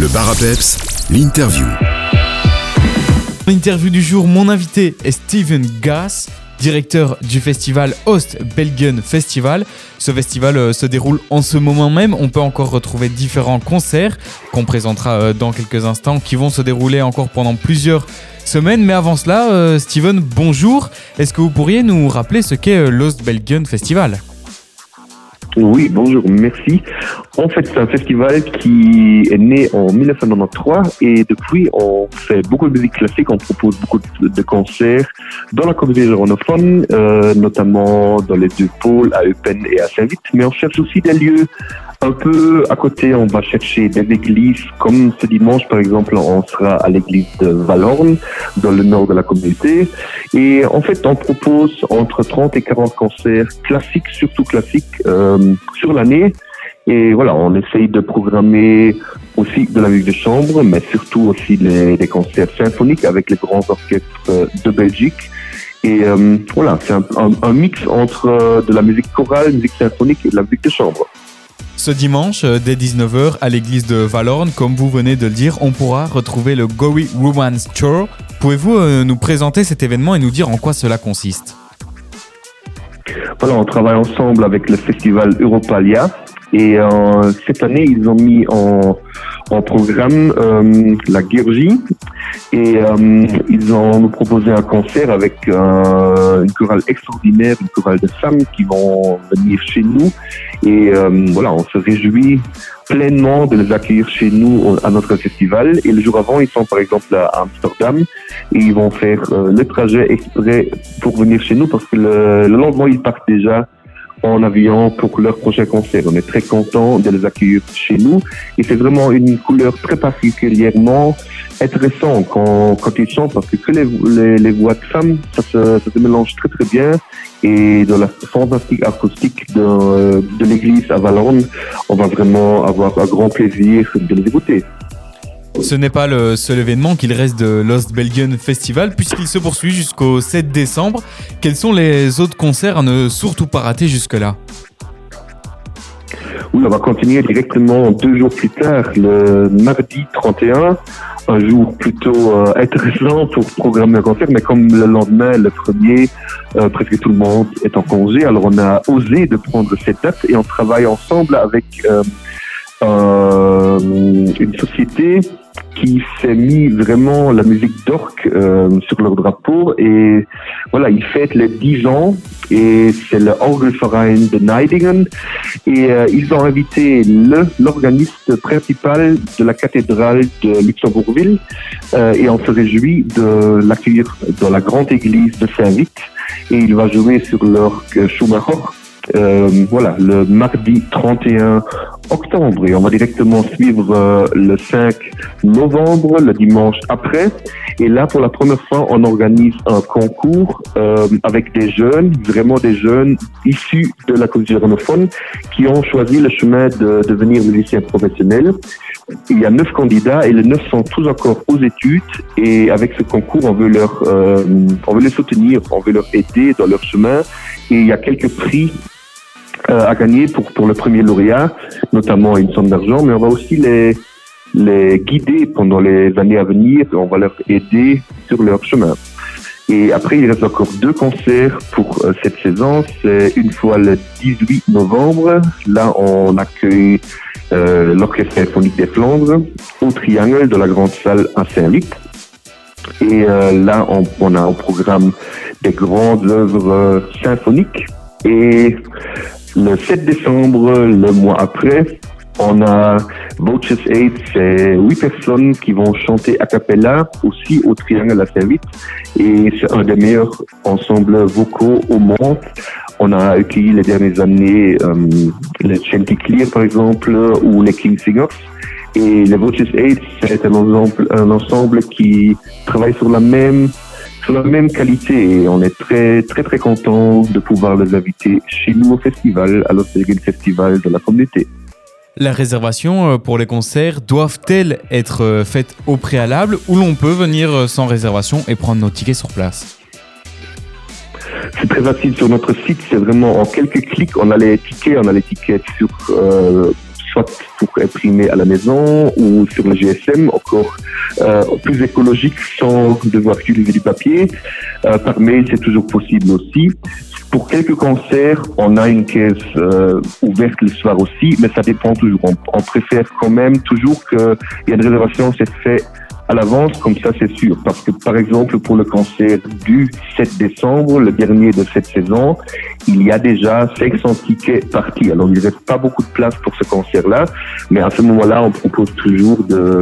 Le bar à peps, l'interview. L'interview du jour, mon invité est Steven Gass, directeur du festival Host Belgian Festival. Ce festival euh, se déroule en ce moment même. On peut encore retrouver différents concerts qu'on présentera euh, dans quelques instants qui vont se dérouler encore pendant plusieurs semaines. Mais avant cela, euh, Steven, bonjour. Est-ce que vous pourriez nous rappeler ce qu'est l'Host Belgian Festival? Oui, bonjour, merci. En fait, c'est un festival qui est né en 1993 et depuis, on fait beaucoup de musique classique, on propose beaucoup de, concerts dans la communauté germanophone, euh, notamment dans les deux pôles, à Eupen et à Saint-Vite, mais on cherche aussi des lieux un peu à côté, on va chercher des églises, comme ce dimanche par exemple, on sera à l'église de Valorne, dans le nord de la communauté. Et en fait, on propose entre 30 et 40 concerts classiques, surtout classiques, euh, sur l'année. Et voilà, on essaye de programmer aussi de la musique de chambre, mais surtout aussi les, des concerts symphoniques avec les grands orchestres de Belgique. Et euh, voilà, c'est un, un, un mix entre euh, de la musique chorale, musique symphonique et de la musique de chambre. Ce dimanche, euh, dès 19h, à l'église de Valorne, comme vous venez de le dire, on pourra retrouver le Gory Romance Tour. Pouvez-vous euh, nous présenter cet événement et nous dire en quoi cela consiste? Voilà, on travaille ensemble avec le festival Europalia. Et euh, cette année, ils ont mis en, en programme euh, la Guergie. Et euh, ils ont nous proposé un concert avec euh, une chorale extraordinaire, une chorale de femmes qui vont venir chez nous. Et euh, voilà, on se réjouit pleinement de les accueillir chez nous au- à notre festival. Et le jour avant, ils sont par exemple à Amsterdam et ils vont faire euh, le trajet exprès pour venir chez nous parce que le, le lendemain, ils partent déjà en avion pour leur prochain concert. On est très content de les accueillir chez nous et c'est vraiment une couleur très particulièrement intéressante quand, quand ils chantent parce que, que les, les, les voix de femmes, ça se, ça se mélange très très bien et dans la fantastique acoustique de, de l'église à Valorne, on va vraiment avoir un grand plaisir de les écouter. Ce n'est pas le seul événement qu'il reste de Lost Belgian Festival, puisqu'il se poursuit jusqu'au 7 décembre. Quels sont les autres concerts à ne surtout pas rater jusque-là? Oui, on va continuer directement deux jours plus tard, le mardi 31, un jour plutôt euh, intéressant pour programmer un concert, mais comme le lendemain, le premier, euh, presque tout le monde est en congé, alors on a osé de prendre cette date et on travaille ensemble avec euh, euh, une société qui s'est mis vraiment la musique d'orque euh, sur leur drapeau et voilà, ils fêtent les 10 ans et c'est le Orgelverein de Neidingen et euh, ils ont invité l'organiste principal de la cathédrale de Luxembourgville euh, et on se réjouit de l'accueillir dans la grande église de Saint-Vite et il va jouer sur l'orgue Schumacher voilà, le mardi 31 octobre et on va directement suivre euh, le 5 novembre, le dimanche après. Et là, pour la première fois, on organise un concours euh, avec des jeunes, vraiment des jeunes issus de la communauté germanophone qui ont choisi le chemin de devenir musiciens professionnels. Il y a neuf candidats et les neuf sont tous encore aux études et avec ce concours, on veut leur, euh, on veut les soutenir, on veut leur aider dans leur chemin et il y a quelques prix euh, à gagner pour, pour le premier lauréat, notamment une somme d'argent, mais on va aussi les, les guider pendant les années à venir, on va leur aider sur leur chemin. Et après, il reste encore deux concerts pour euh, cette saison. C'est une fois le 18 novembre. Là, on accueille euh, l'Orchestre symphonique des Flandres au Triangle de la grande salle à Saint-Luc. Et euh, là, on, on a au programme des grandes œuvres euh, symphoniques. Et le 7 décembre, le mois après, on a Vultures 8, c'est huit personnes qui vont chanter a cappella aussi au Triangle à Saint-Vite. Et c'est un des meilleurs ensembles vocaux au monde. On a accueilli les dernières années euh, les Chanticleer par exemple ou les King Singers. Et les Vultures 8, c'est un un ensemble qui travaille sur la même sur la même qualité et on est très très très content de pouvoir les inviter chez nous au festival, à l'Australian Festival de la communauté. La réservation euh, pour les concerts doivent-elles être euh, faites au préalable ou l'on peut venir euh, sans réservation et prendre nos tickets sur place? C'est très facile sur notre site, c'est vraiment en quelques clics, on a les tickets, on a les tickets sur euh, soit pour imprimer à la maison ou sur le GSM, encore euh, plus écologique sans devoir utiliser du papier. Euh, par mail, c'est toujours possible aussi. Pour quelques concerts, on a une caisse euh, ouverte le soir aussi, mais ça dépend toujours. On, on préfère quand même toujours qu'il y a une réservation, c'est fait à l'avance, comme ça c'est sûr. Parce que par exemple pour le concert du 7 décembre, le dernier de cette saison, il y a déjà 500 tickets partis. Alors il ne reste pas beaucoup de place pour ce concert-là, mais à ce moment-là, on propose toujours de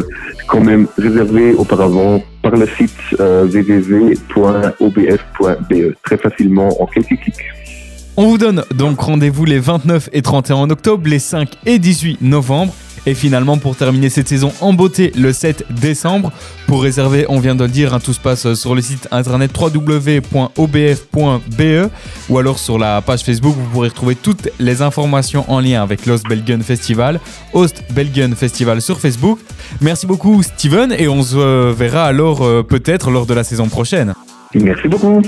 quand même réserver auparavant par le site euh, www.obf.be très facilement en quelques clics. On vous donne donc rendez-vous les 29 et 31 octobre, les 5 et 18 novembre. Et finalement, pour terminer cette saison en beauté le 7 décembre, pour réserver, on vient de le dire, hein, tout se passe sur le site internet www.obf.be ou alors sur la page Facebook, vous pourrez retrouver toutes les informations en lien avec l'Ost Belgian Festival, Ost Belgian Festival sur Facebook. Merci beaucoup Steven et on se verra alors euh, peut-être lors de la saison prochaine. Merci beaucoup.